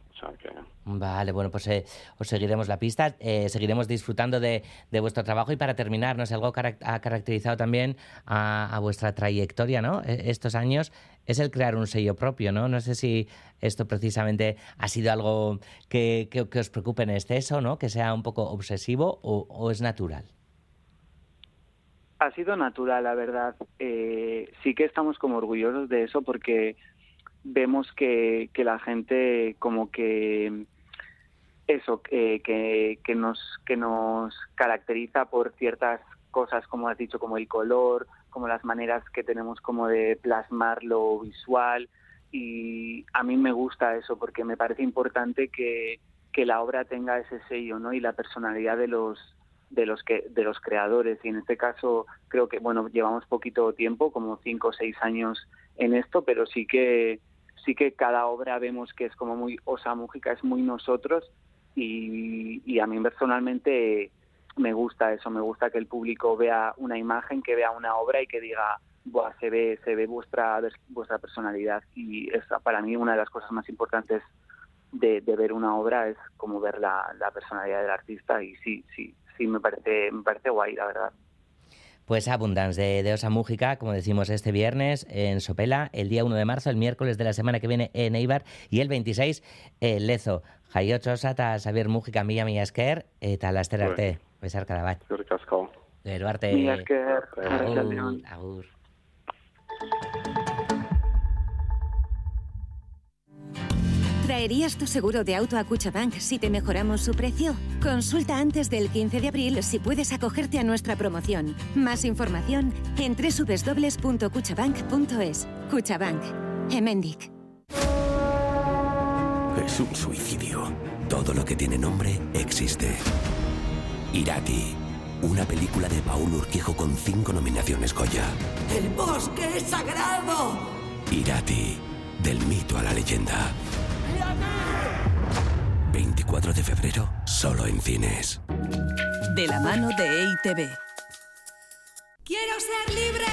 Vale, bueno, pues eh, os seguiremos la pista, eh, seguiremos disfrutando de, vuestro trabajo y para terminar, no algo ha caracterizado también a, vuestra trayectoria, ¿no? E, estos años es el crear un sello propio, ¿no? No sé si esto precisamente ha sido algo que, os preocupe en exceso, ¿no? Que sea un poco obsesivo o, es natural. Ha sido natural, la verdad. Eh, sí que estamos como orgullosos de eso porque vemos que, que la gente como que eso que, que, nos que nos caracteriza por ciertas cosas como has dicho como el color como las maneras que tenemos como de plasmar lo visual y a mí me gusta eso porque me parece importante que, que la obra tenga ese sello no y la personalidad de los de los que de los creadores. Y en este caso creo que bueno llevamos poquito tiempo como cinco o seis años en esto pero sí que sí que cada obra vemos que es como muy Osa Mújica, es muy nosotros. Y, a mí personalmente me gusta eso, me gusta que el público vea una imagen, que vea una obra y que diga, Buah, se ve, se ve vuestra, vuestra personalidad y es para mí una de las cosas más importantes de, ver una obra es como ver la personalidad del artista. Y sí, sí, sí me parece, me parece guay, la verdad. Pues Abundance de, de Osa Mújica, como decimos este viernes en Sopela, el día 1 de marzo, el miércoles de la semana que viene en Eibar y el 26 en Lezo. Jaiotxo eta Xavier Mújica mila esker eta laster arte, besar cada bat. Agur. agur. ¿Traerías tu seguro de auto a Cuchabank si te mejoramos su precio? Consulta antes del 15 de abril si puedes acogerte a nuestra promoción. Más información en www.cuchabank.es. Cuchabank. Emendic. Es un suicidio. Todo lo que tiene nombre existe. Irati. Una película de Paul Urquijo con cinco nominaciones Goya. ¡El bosque es sagrado! Irati. Del mito a la leyenda. 24 de febrero, solo en cines. De la mano de EITV. ¡Quiero ser libre!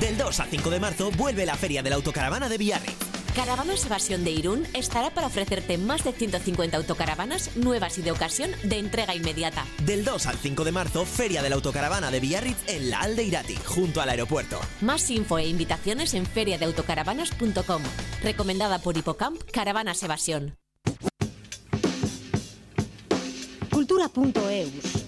Del 2 al 5 de marzo vuelve la Feria de la Autocaravana de Villarreal. Caravanas Evasión de Irún estará para ofrecerte más de 150 autocaravanas nuevas y de ocasión de entrega inmediata. Del 2 al 5 de marzo, Feria de la Autocaravana de Villarritz en la Aldeirati, junto al aeropuerto. Más info e invitaciones en feriadeautocaravanas.com. Recomendada por Hipocamp Caravanas Evasión. Cultura.eus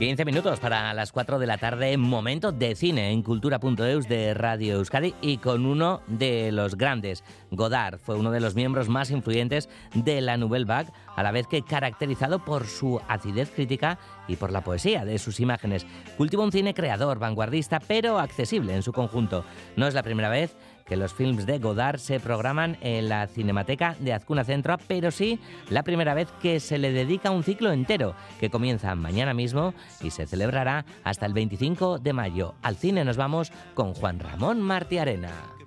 15 minutos para las 4 de la tarde, momento de cine en cultura.eus de Radio Euskadi y con uno de los grandes. Godard fue uno de los miembros más influyentes de la Nouvelle Vague, a la vez que caracterizado por su acidez crítica y por la poesía de sus imágenes. Cultiva un cine creador, vanguardista, pero accesible en su conjunto. No es la primera vez que los films de Godard se programan en la Cinemateca de Azcuna Centro, pero sí la primera vez que se le dedica un ciclo entero, que comienza mañana mismo y se celebrará hasta el 25 de mayo. Al cine nos vamos con Juan Ramón Martiarena.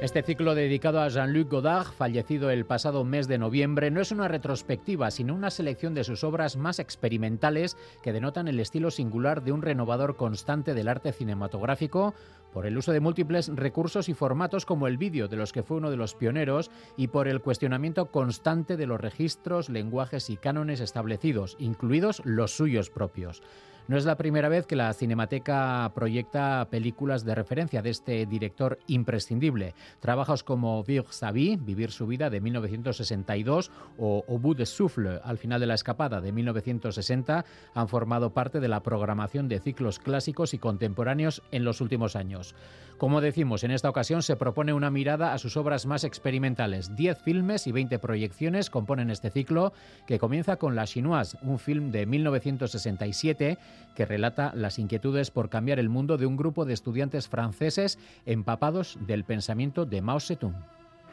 Este ciclo dedicado a Jean-Luc Godard, fallecido el pasado mes de noviembre, no es una retrospectiva, sino una selección de sus obras más experimentales que denotan el estilo singular de un renovador constante del arte cinematográfico por el uso de múltiples recursos y formatos como el vídeo, de los que fue uno de los pioneros, y por el cuestionamiento constante de los registros, lenguajes y cánones establecidos, incluidos los suyos propios. No es la primera vez que la Cinemateca proyecta películas de referencia de este director imprescindible. Trabajos como Vivre sa vie, Vivir su vida, de 1962, o Au bout de souffle, Al final de la escapada, de 1960, han formado parte de la programación de ciclos clásicos y contemporáneos en los últimos años. Como decimos, en esta ocasión se propone una mirada a sus obras más experimentales. Diez filmes y 20 proyecciones componen este ciclo, que comienza con La Chinoise, un film de 1967 que relata las inquietudes por cambiar el mundo de un grupo de estudiantes franceses empapados del pensamiento de Mao Zedong.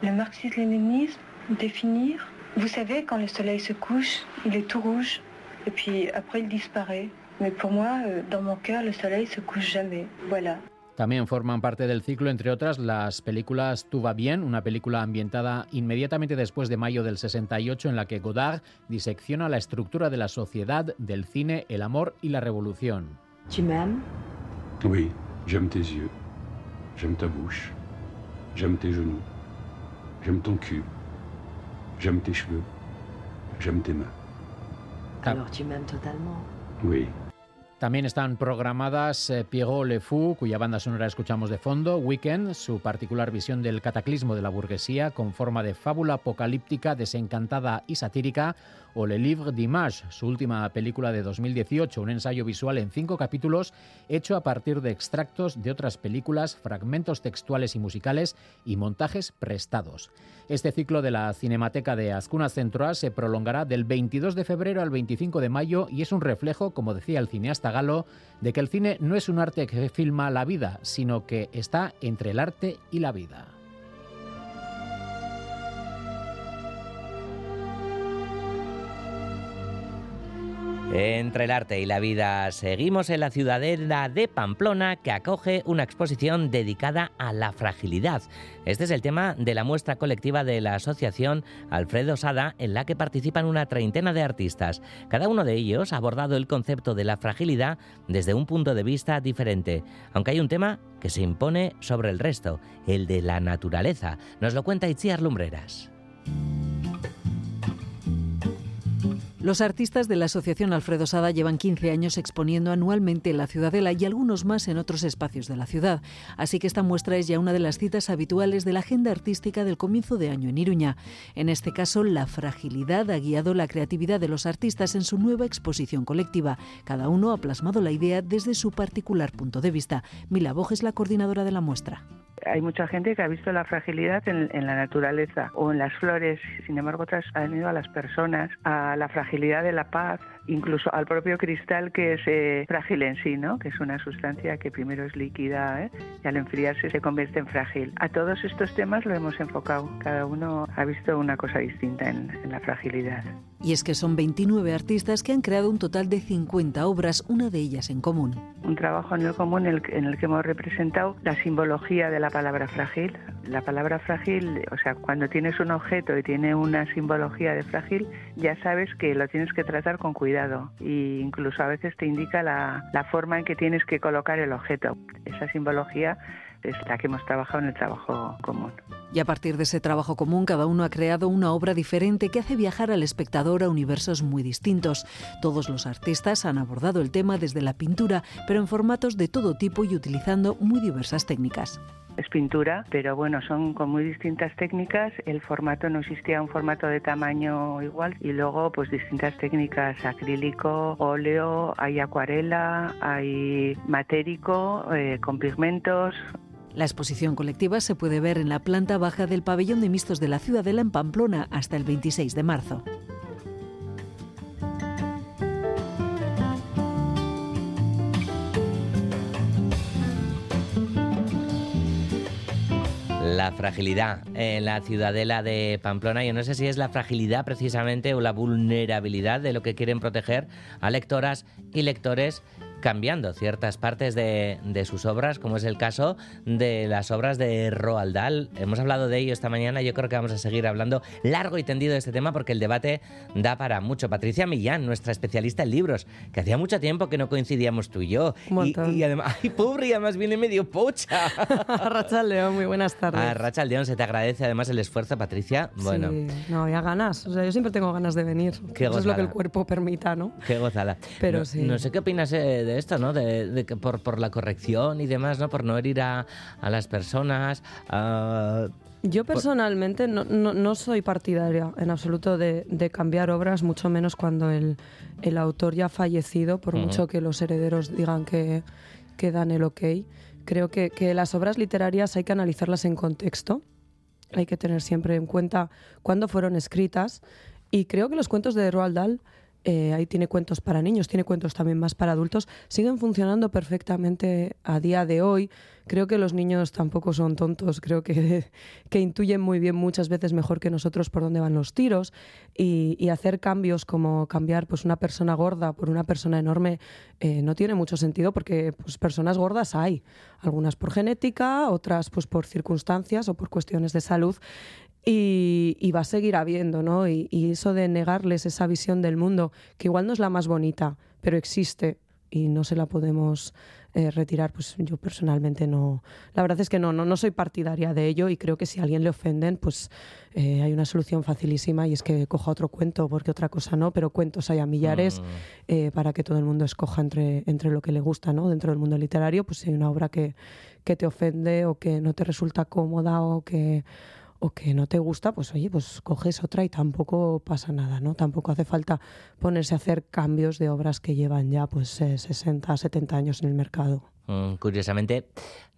Le marxisme-léninisme, définir. Vous savez, quand le soleil se couche, il est tout rouge, et puis après il disparaît. Mais pour moi, euh, dans mon cœur, le soleil se couche jamais. Voilà. También forman parte del ciclo, entre otras, las películas Tú va bien, una película ambientada inmediatamente después de mayo del 68 en la que Godard disecciona la estructura de la sociedad, del cine, el amor y la revolución. Tu m'aimes Oui, j'aime tes yeux, j'aime ta bouche, j'aime tes genoux, j'aime ton cul, j'aime tes cheveux, j'aime tes mains. Alors tu m'aimes totalement Oui. También están programadas eh, Pierrot Le Fou, cuya banda sonora escuchamos de fondo, Weekend, su particular visión del cataclismo de la burguesía con forma de fábula apocalíptica, desencantada y satírica, o Le Livre d'Image, su última película de 2018, un ensayo visual en cinco capítulos hecho a partir de extractos de otras películas, fragmentos textuales y musicales y montajes prestados. Este ciclo de la Cinemateca de Azcuna Centroa se prolongará del 22 de febrero al 25 de mayo y es un reflejo, como decía el cineasta galo, de que el cine no es un arte que filma la vida, sino que está entre el arte y la vida. Entre el arte y la vida seguimos en la ciudadela de Pamplona que acoge una exposición dedicada a la fragilidad. Este es el tema de la muestra colectiva de la asociación Alfredo Sada en la que participan una treintena de artistas. Cada uno de ellos ha abordado el concepto de la fragilidad desde un punto de vista diferente, aunque hay un tema que se impone sobre el resto, el de la naturaleza. Nos lo cuenta Itziar Lumbreras. Los artistas de la Asociación Alfredo Sada llevan 15 años exponiendo anualmente en la Ciudadela y algunos más en otros espacios de la ciudad. Así que esta muestra es ya una de las citas habituales de la agenda artística del comienzo de año en Iruña. En este caso, la fragilidad ha guiado la creatividad de los artistas en su nueva exposición colectiva. Cada uno ha plasmado la idea desde su particular punto de vista. Mila Boj es la coordinadora de la muestra. Hay mucha gente que ha visto la fragilidad en, en, la naturaleza o en las flores, sin embargo otras han ido a las personas, a la fragilidad de la paz, incluso al propio cristal que es eh, frágil en sí, ¿no? que es una sustancia que primero es líquida ¿eh? y al enfriarse se convierte en frágil. A todos estos temas lo hemos enfocado, cada uno ha visto una cosa distinta en, en la fragilidad. Y es que son 29 artistas que han creado un total de 50 obras, una de ellas en común. Un trabajo en el común en el, en el que hemos representado la simbología de la palabra frágil. La palabra frágil, o sea, cuando tienes un objeto y tiene una simbología de frágil, ya sabes que lo tienes que tratar con cuidado e incluso a veces te indica la, la forma en que tienes que colocar el objeto. Esa simbología es la que hemos trabajado en el trabajo común. Y a partir de ese trabajo común, cada uno ha creado una obra diferente que hace viajar al espectador a universos muy distintos. Todos los artistas han abordado el tema desde la pintura, pero en formatos de todo tipo y utilizando muy diversas técnicas es pintura, pero bueno, son con muy distintas técnicas. El formato no existía un formato de tamaño igual y luego pues distintas técnicas, acrílico, óleo, hay acuarela, hay matérico, eh, con pigmentos, la exposición colectiva se puede ver en la planta baja del pabellón de mixtos de la Ciudadela en Pamplona hasta el 26 de marzo. La fragilidad en la ciudadela de Pamplona. Yo no sé si es la fragilidad precisamente o la vulnerabilidad de lo que quieren proteger a lectoras y lectores cambiando ciertas partes de, de, sus obras, como es el caso de las obras de Roald Dahl. Hemos hablado de ello esta mañana, yo creo que vamos a seguir hablando largo y tendido de este tema porque el debate da para mucho. Patricia Millán, nuestra especialista en libros, que hacía mucho tiempo que no coincidíamos tú y yo. Y, y, además, ay, pobre, y además viene medio pocha. Rachel León, muy buenas tardes. A Rachel León se te agradece además el esfuerzo, Patricia. Bueno. Sí, no, había ganas. O sea, yo siempre tengo ganas de venir. Qué Eso es lo que el cuerpo permita, ¿no? Qué gozada. Pero no, sí. No sé qué opinas eh, de esto, ¿no? De, de que por, por, la corrección y demás, ¿no? Por no herir a, a las personas. Uh, yo personalmente no, no, no, soy partidaria en absoluto de, de, cambiar obras, mucho menos cuando el, el autor ya ha fallecido, por uh -huh. mucho que los herederos digan que, que dan el ok. Creo que, que las obras literarias hay que analizarlas en contexto, hay que tener siempre en cuenta cuándo fueron escritas y creo que los cuentos de Roald Dahl eh, ahí tiene cuentos para niños, tiene cuentos también más para adultos, siguen funcionando perfectamente a día de hoy. Creo que los niños tampoco son tontos, creo que, que intuyen muy bien muchas veces mejor que nosotros por dónde van los tiros y, hacer cambios como cambiar pues una persona gorda por una persona enorme eh, no tiene mucho sentido porque pues, personas gordas hay, algunas por genética, otras pues por circunstancias o por cuestiones de salud y, y va a seguir habiendo, ¿no? Y, y eso de negarles esa visión del mundo, que igual no es la más bonita, pero existe y no se la podemos eh, retirar, pues yo personalmente no. La verdad es que no, no, no soy partidaria de ello y creo que si a alguien le ofenden, pues eh, hay una solución facilísima y es que coja otro cuento, porque otra cosa no, pero cuentos hay a millares eh, para que todo el mundo escoja entre, entre lo que le gusta, ¿no? Dentro del mundo literario, pues si hay una obra que, que te ofende o que no te resulta cómoda o que o que no te gusta, pues oye, pues coges otra y tampoco pasa nada, ¿no? Tampoco hace falta ponerse a hacer cambios de obras que llevan ya pues eh, 60, 70 años en el mercado. Mm, curiosamente,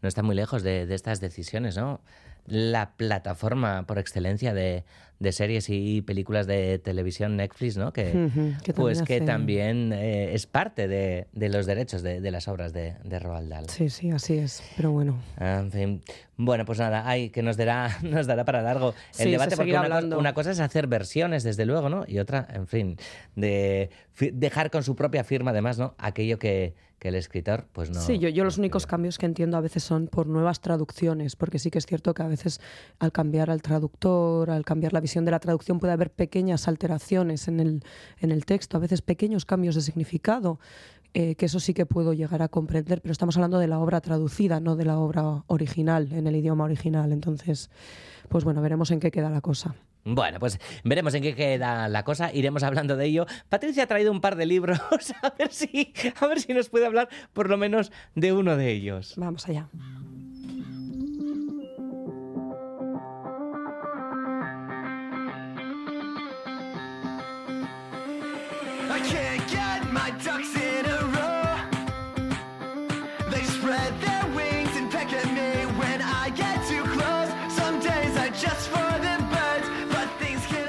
no está muy lejos de, de estas decisiones, ¿no? La plataforma por excelencia de, de series y películas de televisión Netflix, ¿no? Que, Ujú, que pues también que también eh, es parte de, de los derechos de, de las obras de, de Roald Dahl. Sí, sí, así es, pero bueno. Ah, En fin. Bueno, pues nada, ay, que nos dará, nos dará para largo el Sí, debate, porque una, co- hablando. una cosa es hacer versiones, desde luego, ¿no? Y otra, en fin, de dejar con su propia firma, además, ¿no? Aquello que, que el escritor, pues no. Sí, yo, yo los únicos cambios que entiendo a veces son por nuevas traducciones, porque sí que es cierto que a veces al cambiar al traductor, al cambiar la visión de la traducción, puede haber pequeñas alteraciones en el, en el texto, a veces pequeños cambios de significado, eh, que eso sí que puedo llegar a comprender, pero estamos hablando de la obra traducida, no de la obra original, en el idioma original. Entonces, pues bueno, veremos en qué queda la cosa. Bueno, pues veremos en qué queda la cosa, iremos hablando de ello. Patricia ha traído un par de libros, a ver si, a ver si nos puede hablar por lo menos de uno de ellos. Vamos allá.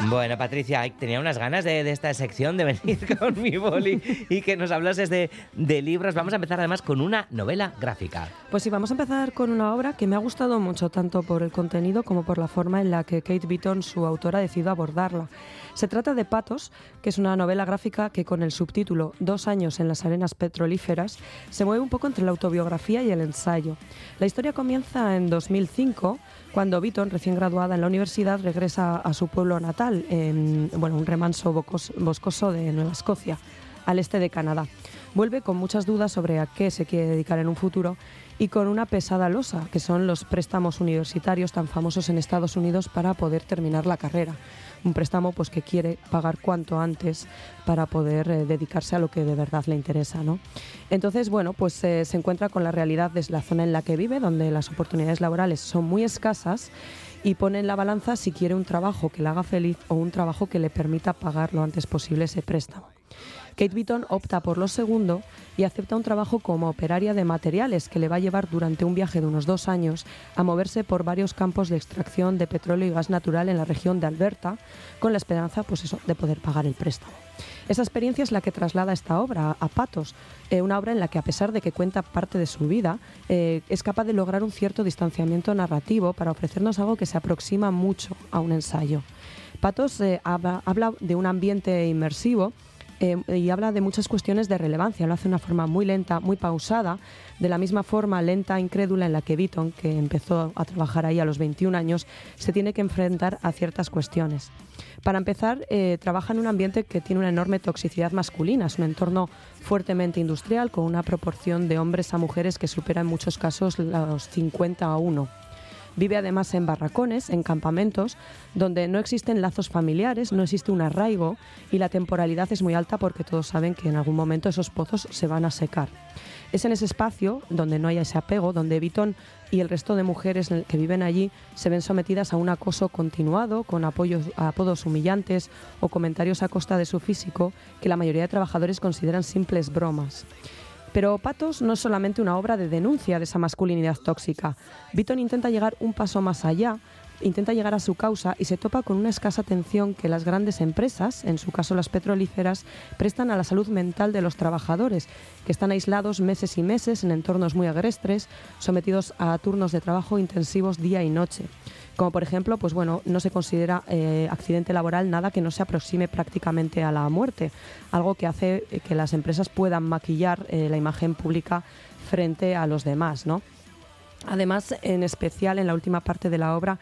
Bueno, Patricia, tenía unas ganas de, de esta sección, de venir con mi boli y que nos hablases de, de libros. Vamos a empezar además con una novela gráfica. Pues sí, vamos a empezar con una obra que me ha gustado mucho, tanto por el contenido como por la forma en la que Kate Beaton, su autora, decidió abordarla. Se trata de Patos, que es una novela gráfica que con el subtítulo Dos años en las arenas petrolíferas se mueve un poco entre la autobiografía y el ensayo. La historia comienza en 2005, cuando Beaton, recién graduada en la universidad, regresa a su pueblo natal, en bueno, un remanso boscoso de Nueva Escocia, al este de Canadá. Vuelve con muchas dudas sobre a qué se quiere dedicar en un futuro y con una pesada losa, que son los préstamos universitarios tan famosos en Estados Unidos para poder terminar la carrera. Un préstamo pues, que quiere pagar cuanto antes para poder eh, dedicarse a lo que de verdad le interesa. ¿no? Entonces, bueno, pues eh, se encuentra con la realidad de la zona en la que vive, donde las oportunidades laborales son muy escasas y pone en la balanza si quiere un trabajo que le haga feliz o un trabajo que le permita pagar lo antes posible ese préstamo. Kate Beaton opta por lo segundo y acepta un trabajo como operaria de materiales que le va a llevar durante un viaje de unos dos años a moverse por varios campos de extracción de petróleo y gas natural en la región de Alberta, con la esperanza pues eso, de poder pagar el préstamo. Esa experiencia es la que traslada esta obra a Patos, eh, una obra en la que a pesar de que cuenta parte de su vida, eh, es capaz de lograr un cierto distanciamiento narrativo para ofrecernos algo que se aproxima mucho a un ensayo. Patos eh, habla, habla de un ambiente inmersivo eh, y habla de muchas cuestiones de relevancia. Lo hace de una forma muy lenta, muy pausada, de la misma forma lenta, incrédula en la que Beaton, que empezó a trabajar ahí a los 21 años, se tiene que enfrentar a ciertas cuestiones. Para empezar, eh, trabaja en un ambiente que tiene una enorme toxicidad masculina, es un entorno fuertemente industrial con una proporción de hombres a mujeres que supera en muchos casos los 50 a 1. Vive además en barracones, en campamentos, donde no existen lazos familiares, no existe un arraigo y la temporalidad es muy alta porque todos saben que en algún momento esos pozos se van a secar. Es en ese espacio donde no hay ese apego, donde Vitón y el resto de mujeres que viven allí se ven sometidas a un acoso continuado, con apodos humillantes o comentarios a costa de su físico que la mayoría de trabajadores consideran simples bromas. Pero Patos no es solamente una obra de denuncia de esa masculinidad tóxica. Beaton intenta llegar un paso más allá intenta llegar a su causa y se topa con una escasa atención que las grandes empresas, en su caso las petrolíferas, prestan a la salud mental de los trabajadores, que están aislados meses y meses en entornos muy agrestres, sometidos a turnos de trabajo intensivos día y noche. Como por ejemplo, pues bueno, no se considera eh, accidente laboral nada que no se aproxime prácticamente a la muerte, algo que hace eh, que las empresas puedan maquillar eh, la imagen pública frente a los demás, ¿no? Además, en especial en la última parte de la obra,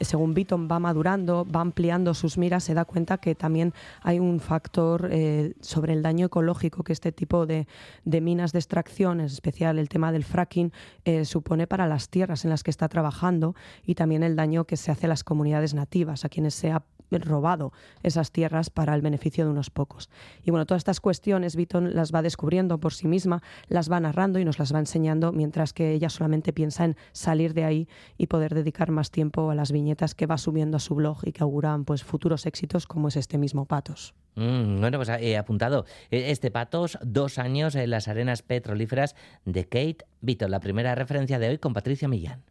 según Beaton va madurando, va ampliando sus miras, se da cuenta que también hay un factor eh, sobre el daño ecológico que este tipo de, de, minas de extracción, en especial el tema del fracking, eh, supone para las tierras en las que está trabajando y también el daño que se hace a las comunidades nativas, a quienes se ha robado esas tierras para el beneficio de unos pocos. Y bueno, todas estas cuestiones Beaton las va descubriendo por sí misma, las va narrando y nos las va enseñando, mientras que ella solamente piensa en salir de ahí y poder dedicar más tiempo a las viñetas que va subiendo a su blog y que auguran pues futuros éxitos como es este mismo Patos. Mm, bueno, pues he apuntado este Patos, dos años en las arenas petrolíferas de Kate Beaton, la primera referencia de hoy con Patricia Millán.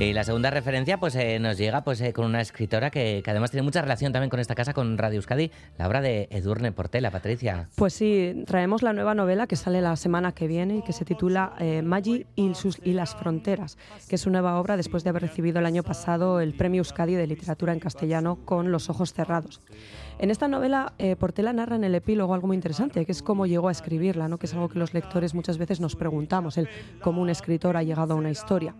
Y la segunda referencia pues eh, nos llega pues eh, con una escritora que, que, además tiene mucha relación también con esta casa, con Radio Euskadi, la obra de Edurne Portela, Patricia. Pues sí, traemos la nueva novela que sale la semana que viene y que se titula eh, Maggi y, sus, y las fronteras, que es su nueva obra después de haber recibido el año pasado el Premio Euskadi de Literatura en Castellano con Los Ojos Cerrados. En esta novela, eh, Portela narra en el epílogo algo muy interesante, que es cómo llegó a escribirla, ¿no? que es algo que los lectores muchas veces nos preguntamos, el cómo un escritor ha llegado a una historia.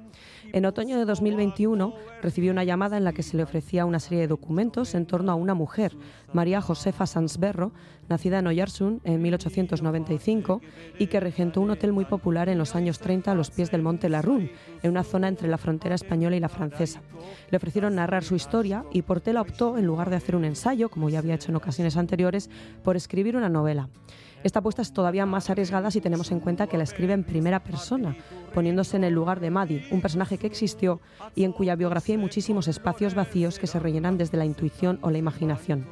En otoño 2021 recibió una llamada en la que se le ofrecía una serie de documentos en torno a una mujer, María Josefa Sansberro, nacida en Oyarzún en 1895 y que regentó un hotel muy popular en los años 30 a los pies del monte Larrún, en una zona entre la frontera española y la francesa. Le ofrecieron narrar su historia y Portela optó, en lugar de hacer un ensayo, como ya había hecho en ocasiones anteriores, por escribir una novela. Esta apuesta es todavía más arriesgada si tenemos en cuenta que la escribe en primera persona, poniéndose en el lugar de Maddie, un personaje que existió y en cuya biografía hay muchísimos espacios vacíos que se rellenan desde la intuición o la imaginación.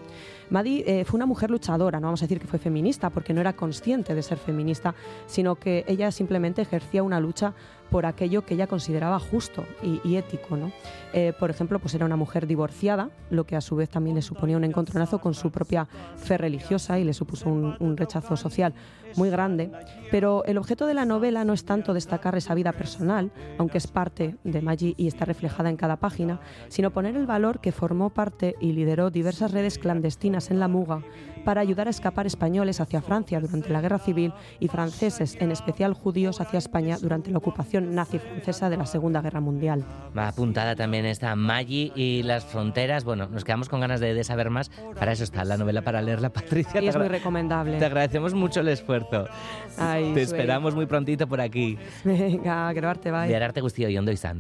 Maddie eh, fue una mujer luchadora, no vamos a decir que fue feminista, porque no era consciente de ser feminista, sino que ella simplemente ejercía una lucha por aquello que ella consideraba justo y, ético. ¿no? Eh, por ejemplo, pues era una mujer divorciada, lo que a su vez también le suponía un encontronazo con su propia fe religiosa y le supuso un, un rechazo social muy grande. Pero el objeto de la novela no es tanto destacar esa vida personal, aunque es parte de Maggi y está reflejada en cada página, sino poner el valor que formó parte y lideró diversas redes clandestinas en la Muga para ayudar a escapar españoles hacia Francia durante la Guerra Civil y franceses, en especial judíos, hacia España durante la ocupación nazi francesa de la Segunda Guerra Mundial. Va apuntada también esta Maggi y las fronteras. Bueno, nos quedamos con ganas de, de, saber más. Para eso está la novela, para leerla, Patricia. Y es muy recomendable. Te agradecemos mucho el esfuerzo. Ay, te esperamos muy prontito por aquí. Venga, grabarte, bye. De Ararte Gustío y Ondo y San.